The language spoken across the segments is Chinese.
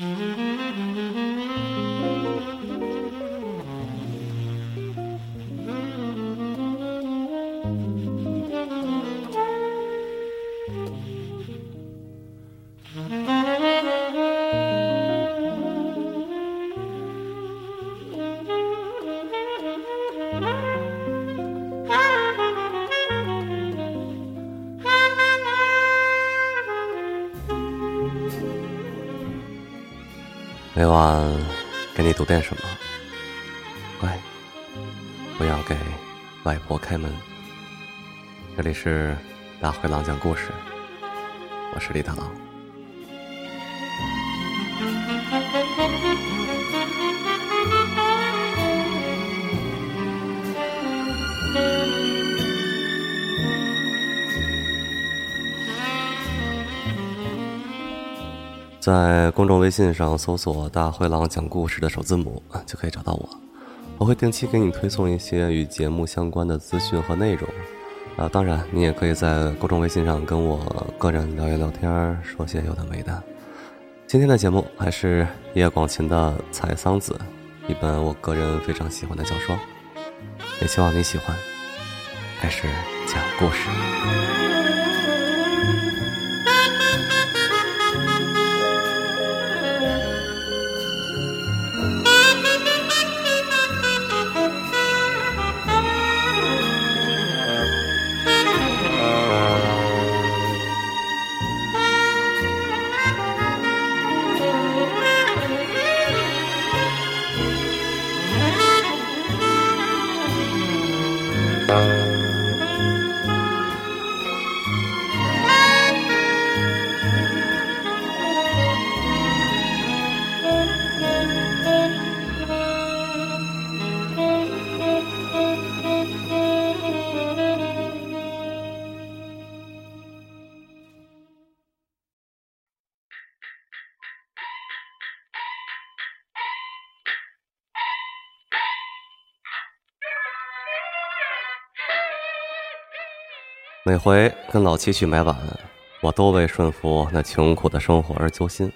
Mm-hmm. 今晚给你读点什么？乖，不要给外婆开门。这里是大灰狼讲故事，我是李大狼。在公众微信上搜索“大灰狼讲故事”的首字母，就可以找到我。我会定期给你推送一些与节目相关的资讯和内容。啊，当然，你也可以在公众微信上跟我个人聊一聊天，说些有的没的。今天的节目还是叶广芩的《采桑子》，一本我个人非常喜欢的小说，也希望你喜欢。开始讲故事。每回跟老七去买碗，我都为顺福那穷苦的生活而揪心。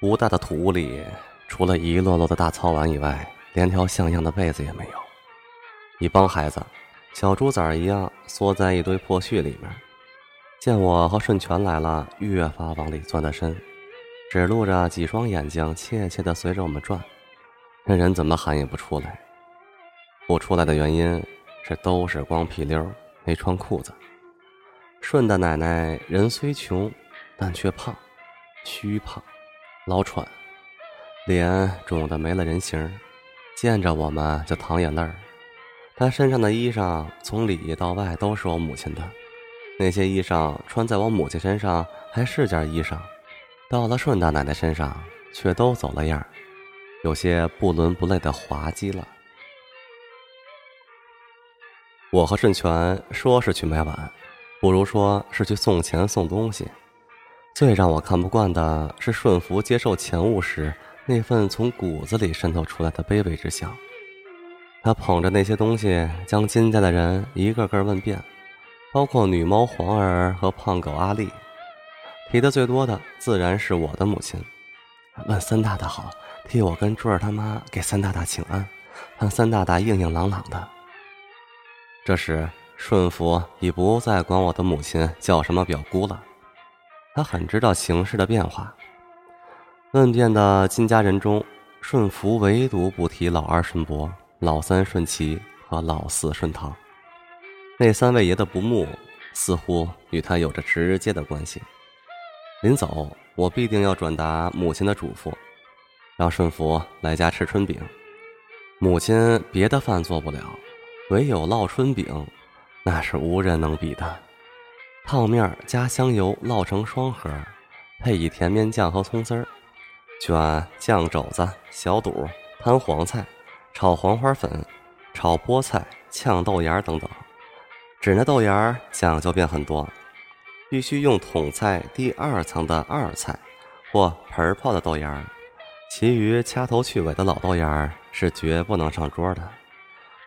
吴大的土屋里，除了一摞摞的大糙碗以外，连条像样的被子也没有。一帮孩子，小猪崽儿一样缩在一堆破絮里面。见我和顺全来了，越发往里钻的深，只露着几双眼睛，怯怯的随着我们转。那人怎么喊也不出来。不出来的原因是都是光屁溜儿。没穿裤子，顺的奶奶人虽穷，但却胖，虚胖，老喘，脸肿得没了人形，见着我们就淌眼泪儿。她身上的衣裳从里到外都是我母亲的，那些衣裳穿在我母亲身上还是件衣裳，到了顺大奶奶身上却都走了样，有些不伦不类的滑稽了。我和顺全说是去买碗，不如说是去送钱送东西。最让我看不惯的是顺福接受钱物时那份从骨子里渗透出来的卑微之相。他捧着那些东西，将金家的人一个个问遍，包括女猫黄儿和胖狗阿丽。提的最多的自然是我的母亲，问三大大好，替我跟珠儿他妈给三大大请安，让三大大硬硬朗朗的。这时，顺福已不再管我的母亲叫什么表姑了。他很知道形势的变化。问遍的金家人中，顺福唯独不提老二顺伯、老三顺齐和老四顺堂。那三位爷的不睦，似乎与他有着直接的关系。临走，我必定要转达母亲的嘱咐，让顺福来家吃春饼。母亲别的饭做不了。唯有烙春饼，那是无人能比的。泡面加香油烙成双盒，配以甜面酱和葱丝儿，卷酱肘子、小肚、摊黄菜、炒黄花粉、炒菠菜、炝豆芽等等。指那豆芽讲究便很多，必须用桶菜第二层的二菜或盆泡的豆芽，其余掐头去尾的老豆芽是绝不能上桌的。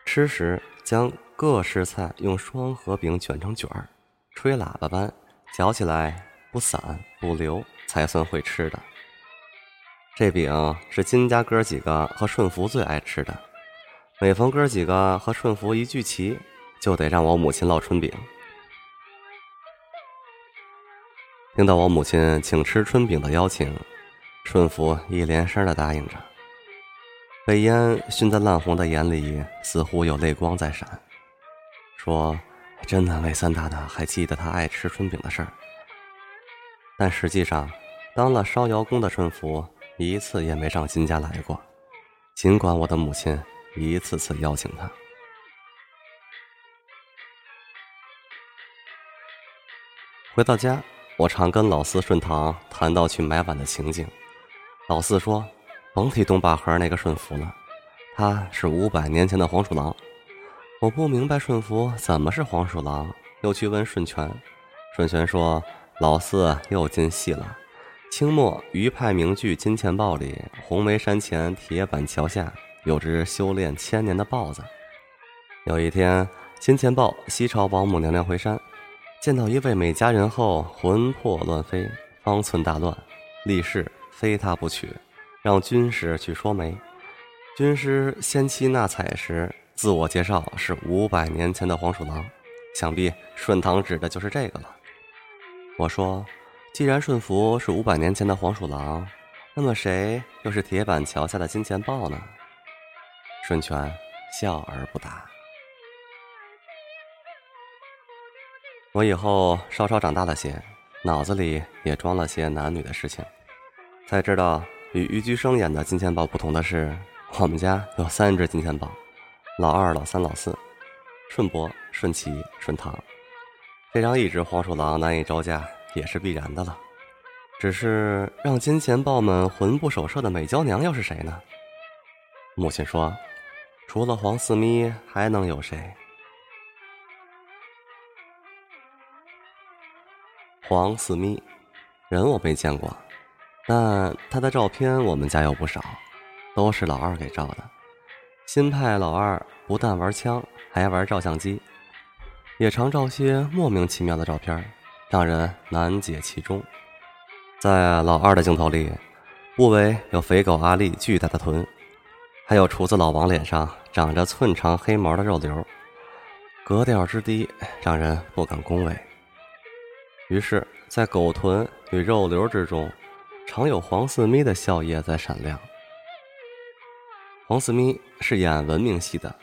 吃时。将各式菜用双合饼卷成卷儿，吹喇叭般嚼起来不散不流，才算会吃的。这饼是金家哥几个和顺福最爱吃的，每逢哥几个和顺福一聚齐，就得让我母亲烙春饼。听到我母亲请吃春饼的邀请，顺福一连声的答应着。被烟熏在烂红的眼里，似乎有泪光在闪，说：“真难为三大大还记得他爱吃春饼的事儿。”但实际上，当了烧窑工的顺福一次也没上金家来过，尽管我的母亲一次次邀请他。回到家，我常跟老四顺堂谈到去买碗的情景，老四说。甭提东坝河那个顺福了，他是五百年前的黄鼠狼。我不明白顺福怎么是黄鼠狼，又去问顺权。顺权说：“老四又进戏了。清末余派名剧《金钱豹》里，红梅山前铁板桥下有只修炼千年的豹子。有一天，金钱豹西朝王母娘娘回山，见到一位美佳人后，魂魄乱飞，方寸大乱，立誓非他不娶。”让军师去说媒，军师先期纳采时自我介绍是五百年前的黄鼠狼，想必顺堂指的就是这个了。我说，既然顺福是五百年前的黄鼠狼，那么谁又是铁板桥下的金钱豹呢？顺权笑而不答。我以后稍稍长大了些，脑子里也装了些男女的事情，才知道。与余居生演的金钱豹不同的是，我们家有三只金钱豹，老二、老三、老四，顺伯、顺其、顺堂，这让一只黄鼠狼难以招架也是必然的了。只是让金钱豹们魂不守舍的美娇娘又是谁呢？母亲说，除了黄四咪，还能有谁？黄四咪，人我没见过。但他的照片我们家有不少，都是老二给照的。新派老二不但玩枪，还玩照相机，也常照些莫名其妙的照片，让人难解其中。在老二的镜头里，部位有肥狗阿力巨大的臀，还有厨子老王脸上长着寸长黑毛的肉瘤，格调之低，让人不敢恭维。于是，在狗臀与肉瘤之中。常有黄四咪的笑靥在闪亮。黄四咪是演文明戏的，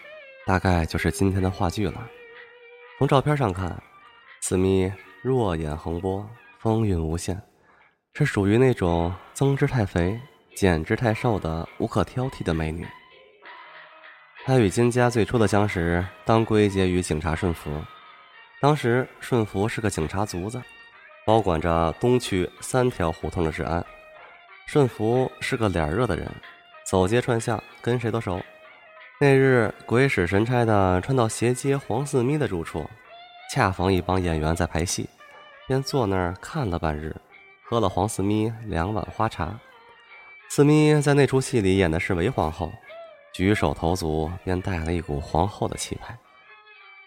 大概就是今天的话剧了。从照片上看，四咪若眼横波，风韵无限，是属于那种增之太肥、减之太瘦的无可挑剔的美女。她与金家最初的相识，当归结于警察顺福。当时顺福是个警察卒子。保管着东区三条胡同的治安，顺福是个脸热的人，走街串巷跟谁都熟。那日鬼使神差的穿到斜街黄四咪的住处，恰逢一帮演员在排戏，便坐那儿看了半日，喝了黄四咪两碗花茶。四咪在那出戏里演的是韦皇后，举手投足便带了一股皇后的气派，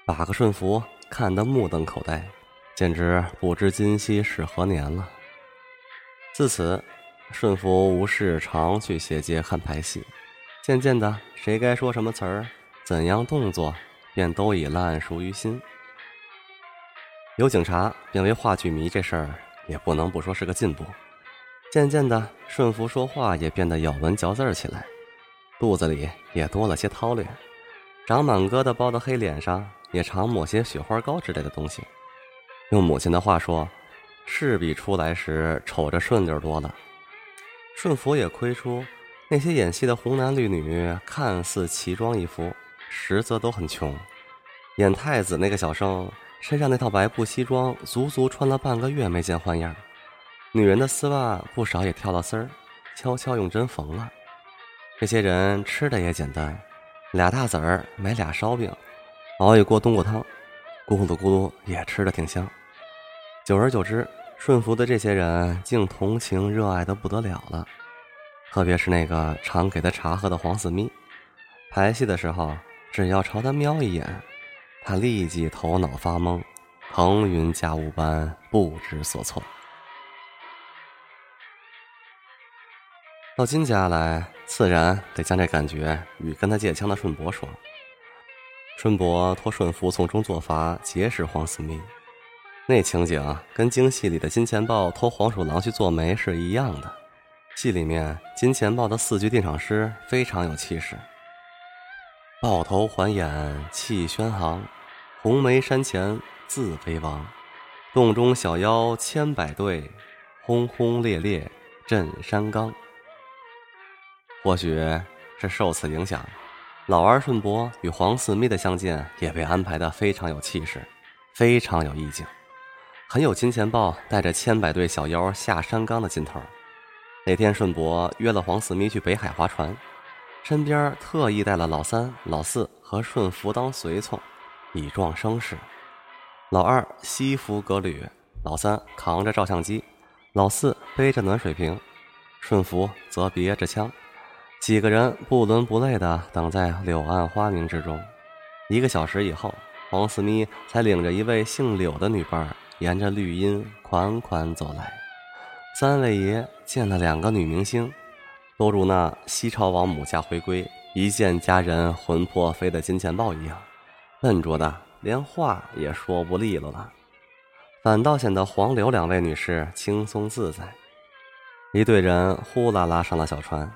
把个顺福看得目瞪口呆。简直不知今夕是何年了。自此，顺福无事常去斜街看排戏，渐渐的，谁该说什么词儿，怎样动作，便都已烂熟于心。有警察变为话剧迷这事儿，也不能不说是个进步。渐渐的，顺福说话也变得咬文嚼字起来，肚子里也多了些韬略，长满疙瘩包的黑脸上也常抹些雪花膏之类的东西。用母亲的话说，是比出来时瞅着顺溜多了。顺福也窥出，那些演戏的红男绿女看似奇装异服，实则都很穷。演太子那个小生身上那套白布西装，足足穿了半个月没见换样。女人的丝袜不少也跳了丝儿，悄悄用针缝了。这些人吃的也简单，俩大子儿买俩烧饼，熬一锅冬瓜汤，咕噜咕噜也吃的挺香。久而久之，顺服的这些人竟同情热爱的不得了了，特别是那个常给他茶喝的黄四咪。排戏的时候，只要朝他瞄一眼，他立即头脑发懵，腾云驾雾般不知所措。到金家来，自然得将这感觉与跟他借枪的顺伯说。顺伯托顺福从中作法，结识黄思密。那情景跟京戏里的金钱豹偷黄鼠狼去做媒是一样的。戏里面金钱豹的四句定场诗非常有气势：“豹头环眼气轩昂，红梅山前自为王。洞中小妖千百对，轰轰烈烈震山冈。”或许是受此影响，老二顺伯与黄四咪的相见也被安排的非常有气势，非常有意境，很有金钱豹带着千百对小妖下山冈的劲头。那天顺伯约了黄四咪去北海划船，身边特意带了老三、老四和顺福当随从，以壮声势。老二西服革履，老三扛着照相机，老四背着暖水瓶，顺福则别着枪。几个人不伦不类的等在柳暗花明之中，一个小时以后，黄四咪才领着一位姓柳的女伴沿着绿荫款款走来。三位爷见了两个女明星，都如那西朝王母家回归，一见佳人魂魄飞的金钱豹一样，笨拙的连话也说不利落了，反倒显得黄柳两位女士轻松自在。一队人呼啦啦上了小船。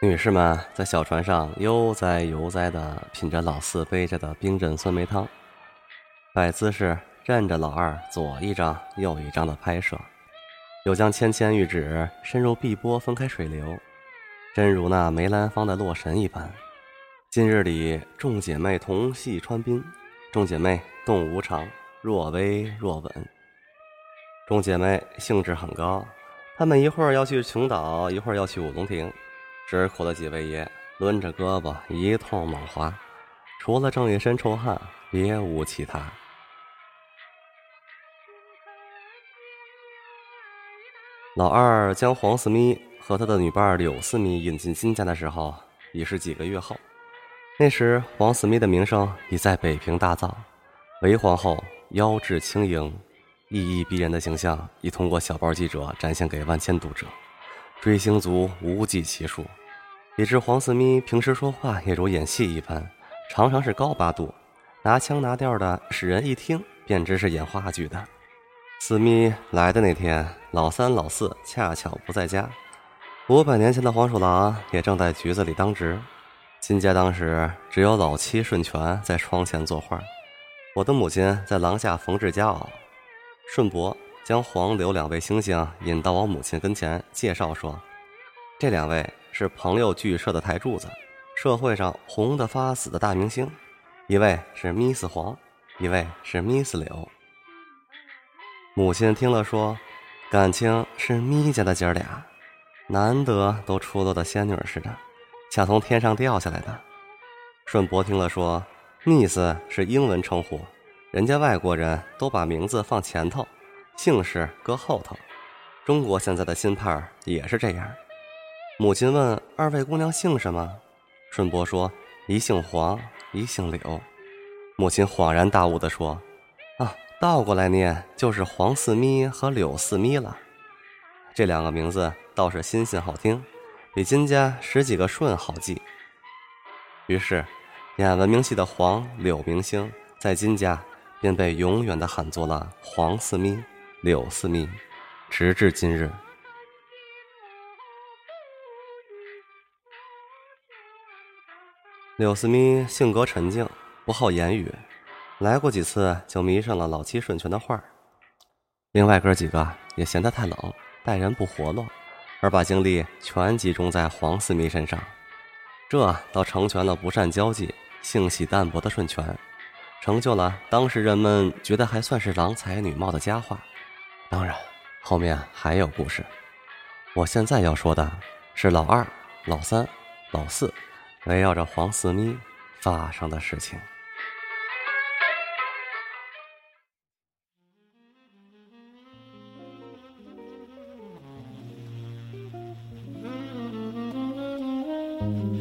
女士们在小船上悠哉悠哉地品着老四背着的冰镇酸梅汤，摆姿势任着老二左一张右一张的拍摄，又将纤纤玉指深入碧波分开水流，真如那梅兰芳的洛神一般。今日里众姐妹同戏穿冰，众姐妹动无常，若微若稳。众姐妹兴致很高，她们一会儿要去琼岛，一会儿要去五龙亭。只苦了几位爷抡着胳膊一通猛划，除了挣一身臭汗，别无其他。老二将黄四咪和他的女伴柳四咪引进金家的时候，已是几个月后。那时黄四咪的名声已在北平大噪，韦皇后腰质轻盈、意义逼人的形象已通过小报记者展现给万千读者。追星族无计其数，以致黄四咪平时说话也如演戏一般，常常是高八度，拿腔拿调的，使人一听便知是演话剧的。四咪来的那天，老三老四恰巧不在家，五百年前的黄鼠狼也正在局子里当值。金家当时只有老七顺全在窗前作画，我的母亲在廊下缝制家袄，顺伯。将黄柳两位星星引到我母亲跟前，介绍说：“这两位是朋友剧社的台柱子，社会上红得发紫的大明星，一位是 Miss 黄，一位是 Miss 柳。”母亲听了说：“感情是咪家的姐儿俩，难得都出落的仙女似的，像从天上掉下来的。”顺伯听了说：“Miss 是英文称呼，人家外国人都把名字放前头。”姓氏搁后头，中国现在的新派也是这样。母亲问二位姑娘姓什么，顺伯说一姓黄，一姓柳。母亲恍然大悟地说：“，倒过来念就是黄四咪和柳四咪了。这两个名字倒是新鲜好听，比金家十几个顺好记。”于是，演文明戏的黄柳明星在金家便被永远的喊作了黄四咪。柳四咪，直至今日。柳四咪性格沉静，不好言语，来过几次就迷上了老七顺全的画另外哥几个也嫌他太冷，待人不活络，而把精力全集中在黄四咪身上，这倒成全了不善交际、性喜淡泊的顺全，成就了当时人们觉得还算是郎才女貌的佳话。当然，后面还有故事。我现在要说的是老二、老三、老四围绕着黄四咪发生的事情。Bye.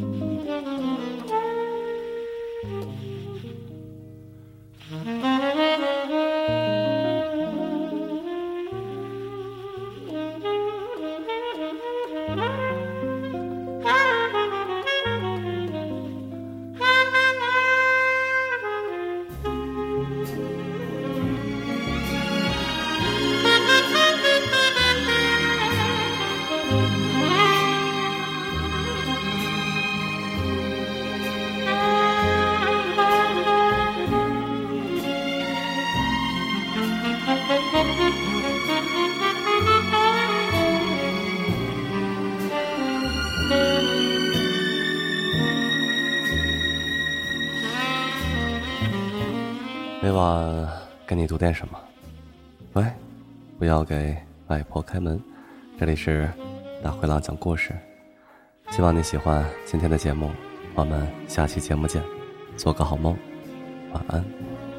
给你读点什么？喂，不要给外婆开门。这里是大灰狼讲故事，希望你喜欢今天的节目。我们下期节目见，做个好梦，晚安。